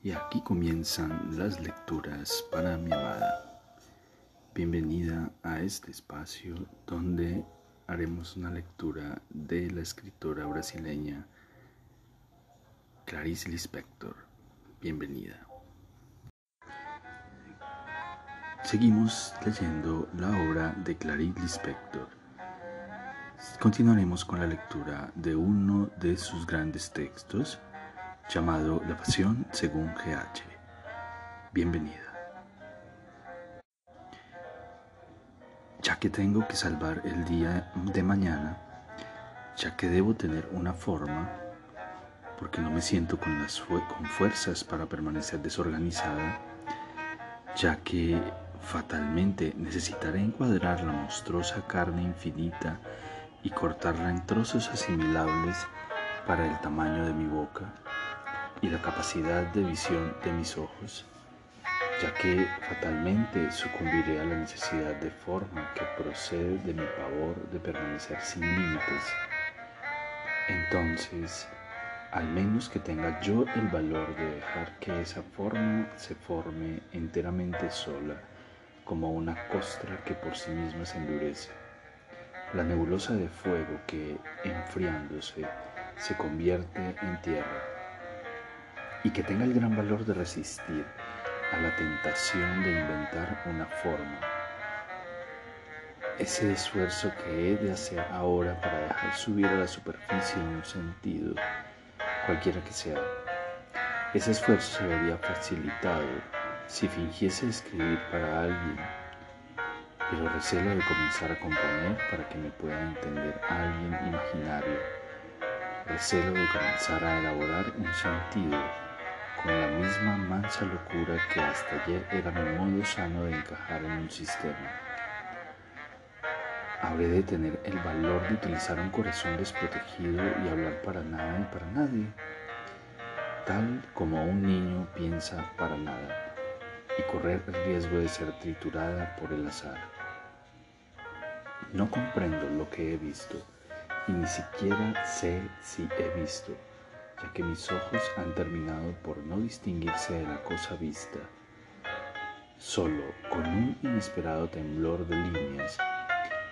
Y aquí comienzan las lecturas para mi amada. Bienvenida a este espacio donde haremos una lectura de la escritora brasileña Clarice Lispector. Bienvenida. Seguimos leyendo la obra de Clarice Lispector. Continuaremos con la lectura de uno de sus grandes textos llamado La Pasión según GH. Bienvenida. Ya que tengo que salvar el día de mañana, ya que debo tener una forma, porque no me siento con, las con fuerzas para permanecer desorganizada, ya que fatalmente necesitaré encuadrar la monstruosa carne infinita y cortarla en trozos asimilables para el tamaño de mi boca y la capacidad de visión de mis ojos, ya que fatalmente sucumbiré a la necesidad de forma que procede de mi pavor de permanecer sin límites. Entonces, al menos que tenga yo el valor de dejar que esa forma se forme enteramente sola, como una costra que por sí misma se endurece. La nebulosa de fuego que, enfriándose, se convierte en tierra y que tenga el gran valor de resistir a la tentación de inventar una forma. Ese esfuerzo que he de hacer ahora para dejar subir a la superficie un sentido, cualquiera que sea, ese esfuerzo se vería facilitado si fingiese escribir para alguien, pero recelo de comenzar a componer para que me pueda entender alguien imaginario, recelo de comenzar a elaborar un sentido con la misma mansa locura que hasta ayer era mi modo sano de encajar en un sistema. Habré de tener el valor de utilizar un corazón desprotegido y hablar para nada y para nadie, tal como un niño piensa para nada y correr el riesgo de ser triturada por el azar. No comprendo lo que he visto y ni siquiera sé si he visto ya que mis ojos han terminado por no distinguirse de la cosa vista. Solo con un inesperado temblor de líneas,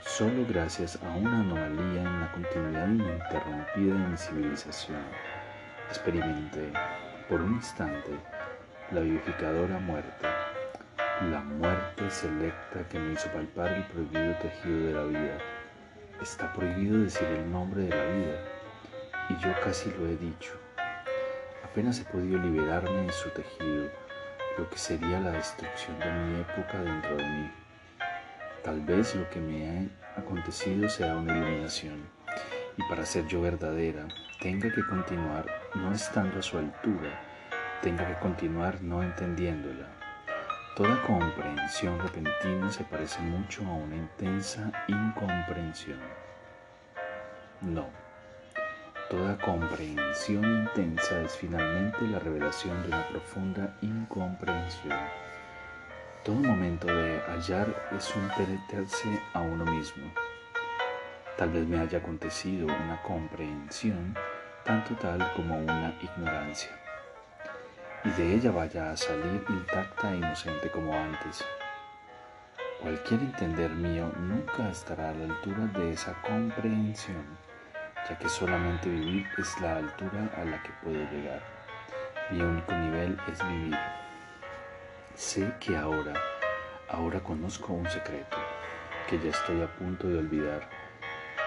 solo gracias a una anomalía en la continuidad ininterrumpida de mi civilización, experimenté por un instante la vivificadora muerte, la muerte selecta que me hizo palpar el prohibido tejido de la vida. Está prohibido decir el nombre de la vida y yo casi lo he dicho. Apenas he podido liberarme de su tejido, lo que sería la destrucción de mi época dentro de mí. Tal vez lo que me ha acontecido sea una iluminación, y para ser yo verdadera, tenga que continuar no estando a su altura, tenga que continuar no entendiéndola. Toda comprensión repentina se parece mucho a una intensa incomprensión. No. Toda comprensión intensa es finalmente la revelación de una profunda incomprensión. Todo momento de hallar es un penetrarse a uno mismo. Tal vez me haya acontecido una comprensión tanto tal como una ignorancia, y de ella vaya a salir intacta e inocente como antes. Cualquier entender mío nunca estará a la altura de esa comprensión ya que solamente vivir es la altura a la que puedo llegar. Mi único nivel es vivir. Sé que ahora, ahora conozco un secreto, que ya estoy a punto de olvidar.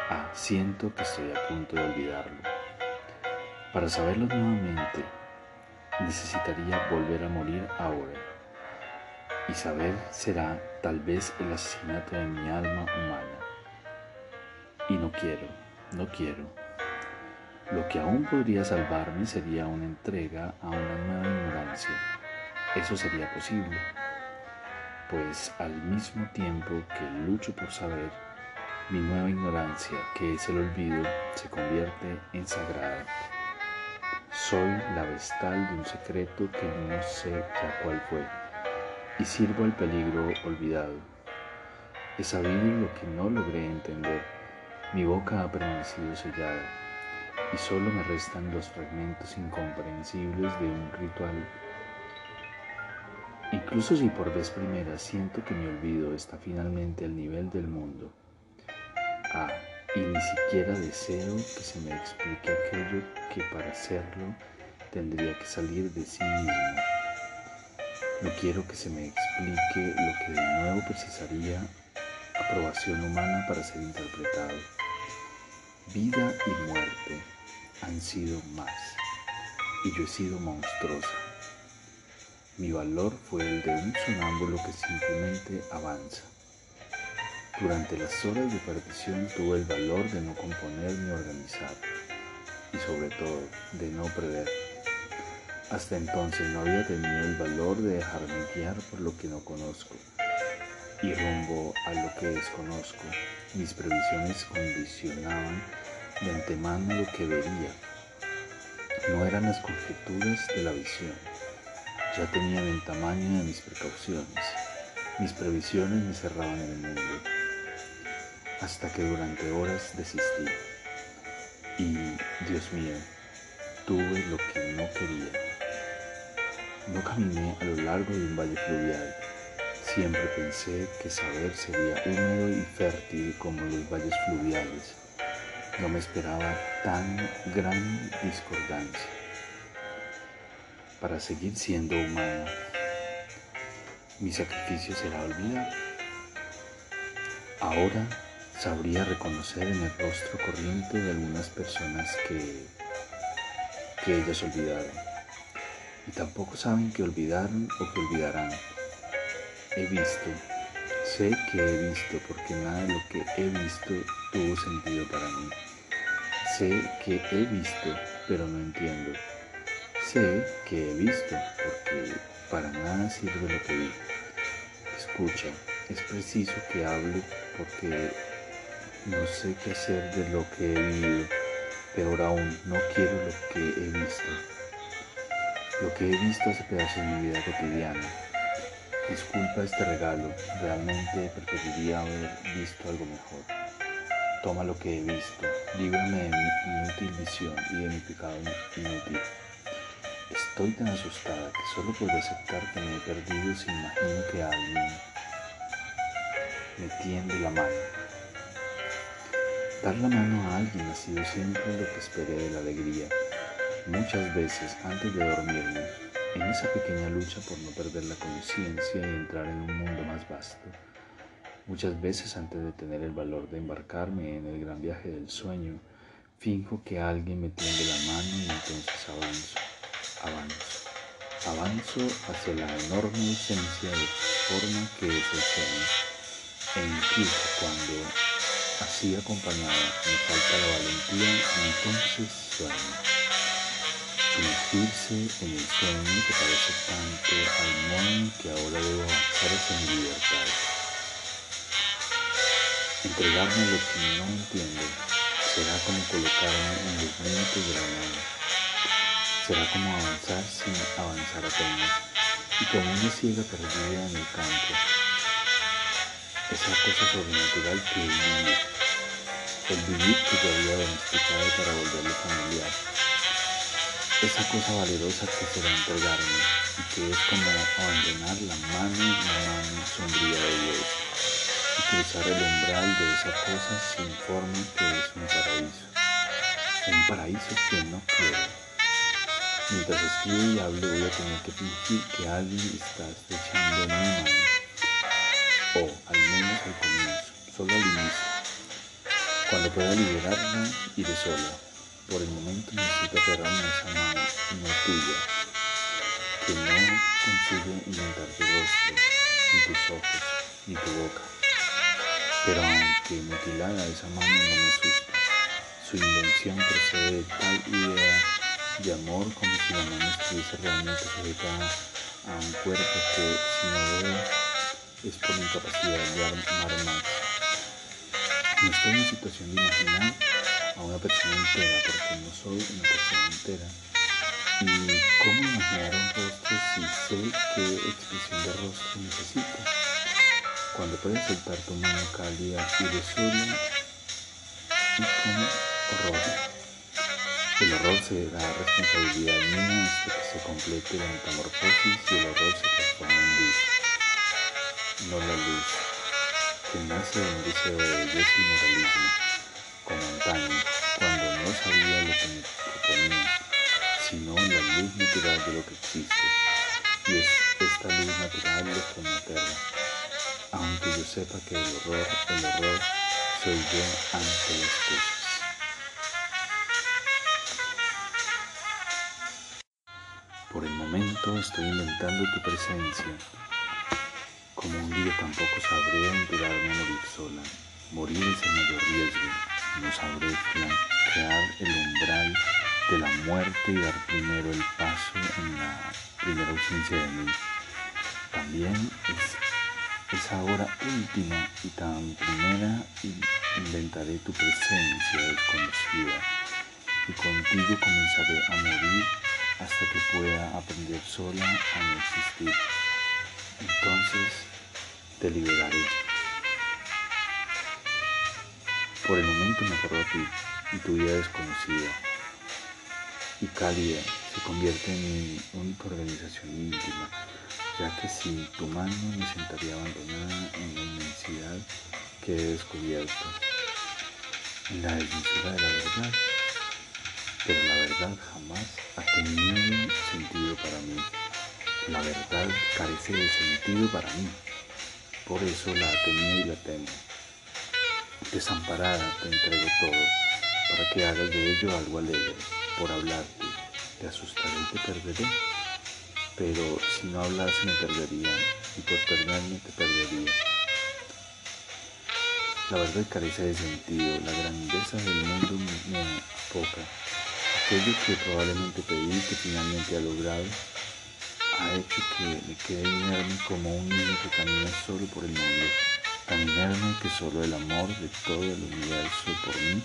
Ah, siento que estoy a punto de olvidarlo. Para saberlo nuevamente, necesitaría volver a morir ahora. Y saber será tal vez el asesinato de mi alma humana. Y no quiero, no quiero. Lo que aún podría salvarme sería una entrega a una nueva ignorancia. Eso sería posible, pues al mismo tiempo que lucho por saber, mi nueva ignorancia, que es el olvido, se convierte en sagrada. Soy la vestal de un secreto que no sé ya cuál fue, y sirvo al peligro olvidado. He sabido lo que no logré entender mi boca ha permanecido sellada y solo me restan los fragmentos incomprensibles de un ritual Incluso si por vez primera siento que mi olvido está finalmente al nivel del mundo. Ah, y ni siquiera deseo que se me explique aquello que para hacerlo tendría que salir de sí mismo. No quiero que se me explique lo que de nuevo precisaría aprobación humana para ser interpretado. Vida y muerte han sido más, y yo he sido monstruosa. Mi valor fue el de un sonámbulo que simplemente avanza. Durante las horas de partición tuve el valor de no componer ni organizar, y sobre todo de no prever. Hasta entonces no había tenido el valor de dejarme guiar por lo que no conozco y rumbo a lo que desconozco. Mis previsiones condicionaban de antemano lo que vería. No eran las conjeturas de la visión. Ya tenían el tamaño de mis precauciones. Mis previsiones me cerraban el mundo. Hasta que durante horas desistí. Y, Dios mío, tuve lo que no quería. No caminé a lo largo de un valle fluvial Siempre pensé que saber sería húmedo y fértil como los valles fluviales. No me esperaba tan gran discordancia. Para seguir siendo humano, mi sacrificio será olvidar. Ahora sabría reconocer en el rostro corriente de algunas personas que, que ellas olvidaron. Y tampoco saben que olvidaron o que olvidarán he visto. Sé que he visto porque nada de lo que he visto tuvo sentido para mí. Sé que he visto, pero no entiendo. Sé que he visto porque para nada sirve lo que vi. Escucha, es preciso que hable porque no sé qué hacer de lo que he vivido. Peor aún, no quiero lo que he visto. Lo que he visto hace pedazos de mi vida cotidiana Disculpa este regalo, realmente preferiría haber visto algo mejor. Toma lo que he visto, líbrame de mi inútil visión y de mi pecado inútil. Estoy tan asustada que solo puedo aceptar que me he perdido si imagino que alguien me tiende la mano. Dar la mano a alguien ha sido siempre lo que esperé de la alegría. Muchas veces antes de dormirme en esa pequeña lucha por no perder la conciencia y entrar en un mundo más vasto. Muchas veces antes de tener el valor de embarcarme en el gran viaje del sueño, finjo que alguien me tiende la mano y entonces avanzo, avanzo, avanzo hacia la enorme esencia de forma que es el sueño. E incluso cuando así acompañada me falta la valentía, entonces sueño sumergirse en el sueño que parece tanto al que ahora debo avanzar hacia mi libertad. Entregarme lo que no entiendo será como colocarme en los límites de la nada. Será como avanzar sin avanzar apenas y como una ciega perdida en el campo. Esa cosa sobrenatural que es vivir. El vivir que yo había domesticado para volverlo familiar esa cosa valerosa que será entregarme y que es como abandonar la mano la mano sombría de Dios cruzar el umbral de esa cosa sin forma que es un paraíso, un paraíso que no quiero. Mientras escribo y hablo voy a tener que fingir que alguien está estrechando mi mano, o al menos al comienzo, solo al inicio. Cuando pueda liberarla, iré sola por el momento necesito aferrarme a esa mano, no tuya, que no consigue inventar tu rostro, ni tus ojos, ni tu boca. Pero aunque mutilada esa mano no me asusta, su invención procede de tal idea de amor como si la mano estuviese realmente sujetada a un cuerpo que si no veo es por incapacidad de armar más. No estoy en situación de imaginar a una persona entera, porque no soy una persona entera. ¿Y cómo imaginar un rostro si sé qué expresión de rostro necesito? Cuando puedes soltar tu mano cálida y de sola y como horror. El horror será responsabilidad mía hasta que se complete la metamorfosis y el horror se transforma en luz. No la luz, que nace de un deseo de belleza y moralismo, como antaño, cuando no sabía lo que me proponía, sino la luz natural de lo que existe. Y es esta luz natural lo que me aterra, aunque yo sepa que el horror, el horror soy yo ante las cosas. Por el momento estoy inventando tu presencia. Como un día tampoco sabré aventurarme a morir sola. Morir es el mayor riesgo. No sabré crear el umbral de la muerte y dar primero el paso en la primera ausencia de mí. También es esa hora última y tan primera inventaré tu presencia desconocida y contigo comenzaré a morir hasta que pueda aprender sola a no existir. Entonces te liberaré. Por el momento me aferro a ti y tu vida desconocida y cálida se convierte en mi única organización íntima, ya que sin tu mano me sentaría abandonada en la inmensidad que he descubierto, en la desmesura de la verdad pero la verdad jamás ha tenido sentido para mí. La verdad carece de sentido para mí. Por eso la tenido y la temo. Desamparada te entrego todo, para que hagas de ello algo alegre. Por hablarte, te asustaré y te perderé. Pero si no hablase me perdería, y por perderme te perdería. La verdad carece de sentido, la grandeza del mundo me apoca Aquello que probablemente pedí que finalmente ha logrado ha hecho que me quede inerme como un niño que camina solo por el mundo, tan inerme que solo el amor de todo el universo por mí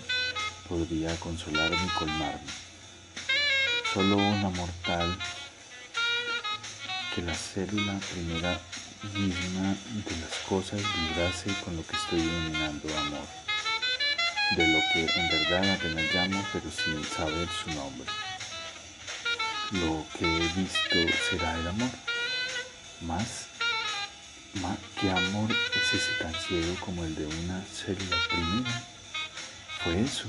podría consolarme y colmarme. Solo un amor tal que la célula primera misma de las cosas vibrase con lo que estoy denominando amor de lo que en verdad apenas llamo, pero sin saber su nombre. Lo que he visto será el amor. Más, más que amor es ese tan ciego como el de una célula primera. Fue eso.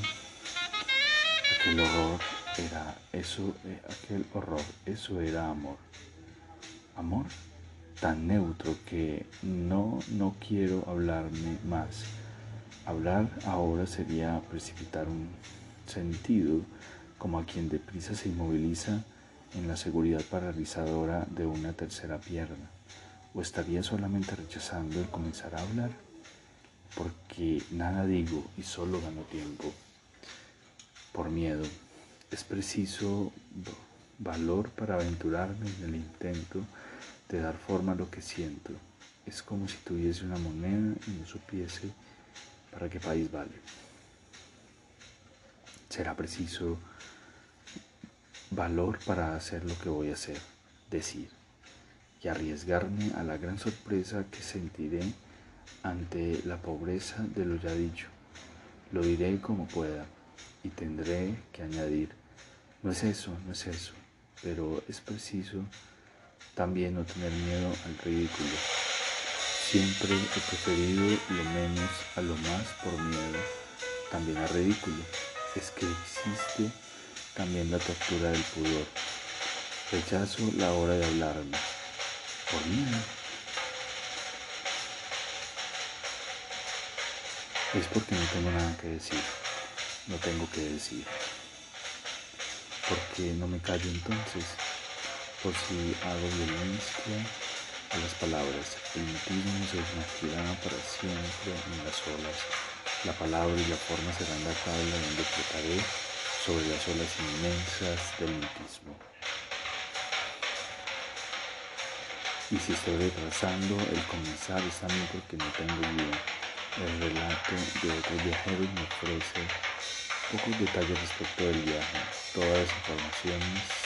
Aquel horror era eso, eh, aquel horror, eso era amor. Amor tan neutro que no, no quiero hablarme más. Hablar ahora sería precipitar un sentido como a quien deprisa se inmoviliza en la seguridad paralizadora de una tercera pierna, o estaría solamente rechazando el comenzar a hablar, porque nada digo y solo gano tiempo. Por miedo, es preciso valor para aventurarme en el intento de dar forma a lo que siento. Es como si tuviese una moneda y no supiese ¿Para qué país vale? Será preciso valor para hacer lo que voy a hacer, decir, y arriesgarme a la gran sorpresa que sentiré ante la pobreza de lo ya dicho. Lo diré como pueda y tendré que añadir, no es eso, no es eso, pero es preciso también no tener miedo al ridículo. Siempre he preferido lo menos a lo más por miedo, también a ridículo. Es que existe también la tortura del pudor. Rechazo la hora de hablarme, por miedo. Es porque no tengo nada que decir, no tengo que decir. Porque no me callo entonces, por si hago violencia a las palabras. El mutismo se sumergirá para siempre en las olas. La palabra y la forma serán la tabla donde flotaré sobre las olas inmensas del mutismo. Y si estoy retrasando, el comenzar es también porque no tengo idea. El relato de otros viajeros me ofrece pocos detalles respecto del viaje. Todas las informaciones